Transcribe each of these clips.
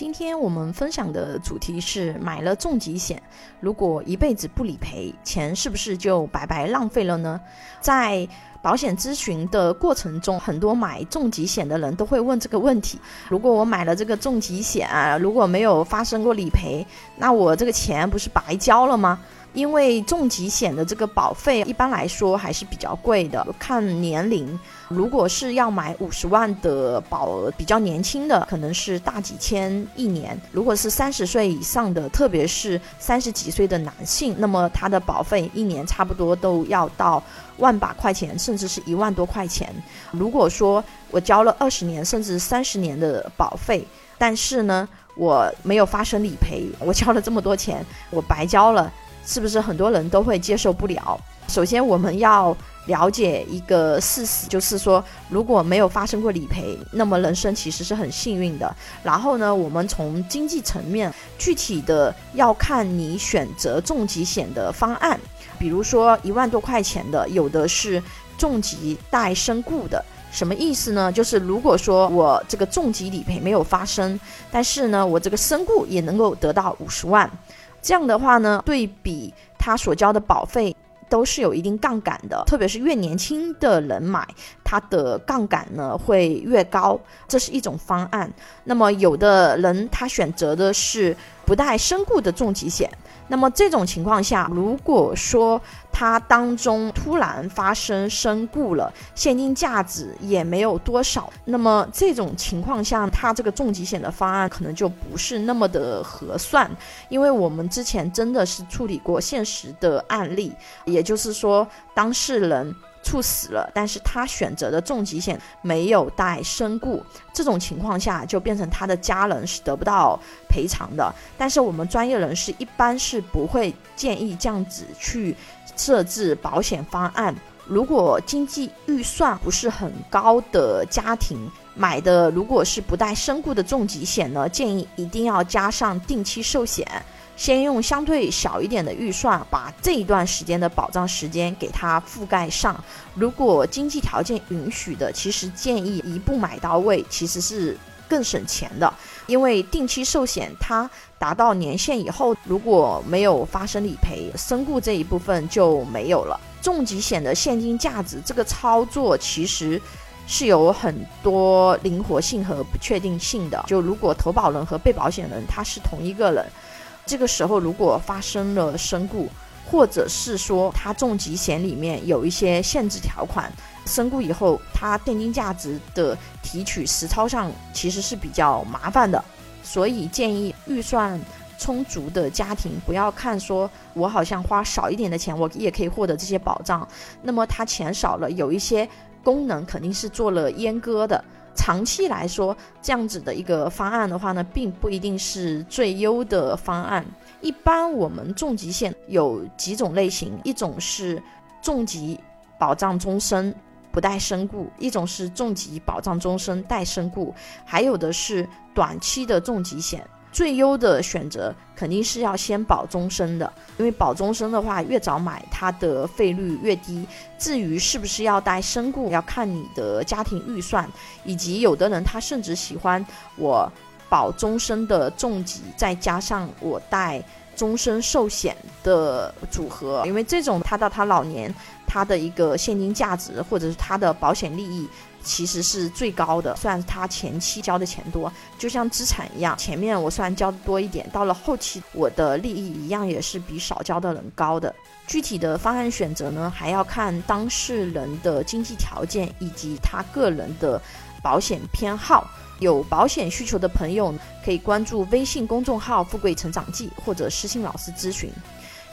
今天我们分享的主题是买了重疾险，如果一辈子不理赔，钱是不是就白白浪费了呢？在保险咨询的过程中，很多买重疾险的人都会问这个问题：如果我买了这个重疾险，如果没有发生过理赔，那我这个钱不是白交了吗？因为重疾险的这个保费一般来说还是比较贵的，看年龄。如果是要买五十万的保额，比较年轻的可能是大几千一年；如果是三十岁以上的，特别是三十几岁的男性，那么他的保费一年差不多都要到万把块钱，甚至是一万多块钱。如果说我交了二十年甚至三十年的保费，但是呢我没有发生理赔，我交了这么多钱，我白交了。是不是很多人都会接受不了？首先，我们要了解一个事实，就是说，如果没有发生过理赔，那么人生其实是很幸运的。然后呢，我们从经济层面，具体的要看你选择重疾险的方案。比如说一万多块钱的，有的是重疾带身故的，什么意思呢？就是如果说我这个重疾理赔没有发生，但是呢，我这个身故也能够得到五十万。这样的话呢，对比他所交的保费，都是有一定杠杆的。特别是越年轻的人买，他的杠杆呢会越高，这是一种方案。那么有的人他选择的是不带身故的重疾险。那么这种情况下，如果说它当中突然发生身故了，现金价值也没有多少，那么这种情况下，它这个重疾险的方案可能就不是那么的合算，因为我们之前真的是处理过现实的案例，也就是说当事人。猝死了，但是他选择的重疾险没有带身故，这种情况下就变成他的家人是得不到赔偿的。但是我们专业人士一般是不会建议这样子去设置保险方案。如果经济预算不是很高的家庭买的，如果是不带身故的重疾险呢，建议一定要加上定期寿险。先用相对小一点的预算，把这一段时间的保障时间给它覆盖上。如果经济条件允许的，其实建议一步买到位，其实是更省钱的。因为定期寿险它达到年限以后，如果没有发生理赔，身故这一部分就没有了。重疾险的现金价值这个操作其实是有很多灵活性和不确定性的。就如果投保人和被保险人他是同一个人。这个时候，如果发生了身故，或者是说他重疾险里面有一些限制条款，身故以后，他现金价值的提取实操上其实是比较麻烦的，所以建议预算充足的家庭不要看说我好像花少一点的钱，我也可以获得这些保障，那么他钱少了，有一些功能肯定是做了阉割的。长期来说，这样子的一个方案的话呢，并不一定是最优的方案。一般我们重疾险有几种类型，一种是重疾保障终身不带身故，一种是重疾保障终身带身故，还有的是短期的重疾险。最优的选择肯定是要先保终身的，因为保终身的话，越早买它的费率越低。至于是不是要带身故，要看你的家庭预算，以及有的人他甚至喜欢我保终身的重疾，再加上我带终身寿险的组合，因为这种他到他老年，他的一个现金价值或者是他的保险利益。其实是最高的，虽然他前期交的钱多，就像资产一样，前面我虽然交的多一点，到了后期我的利益一样也是比少交的人高的。具体的方案选择呢，还要看当事人的经济条件以及他个人的保险偏好。有保险需求的朋友可以关注微信公众号“富贵成长记”或者私信老师咨询。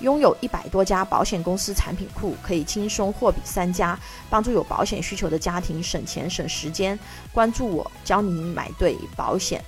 拥有一百多家保险公司产品库，可以轻松货比三家，帮助有保险需求的家庭省钱省时间。关注我，教你买对保险。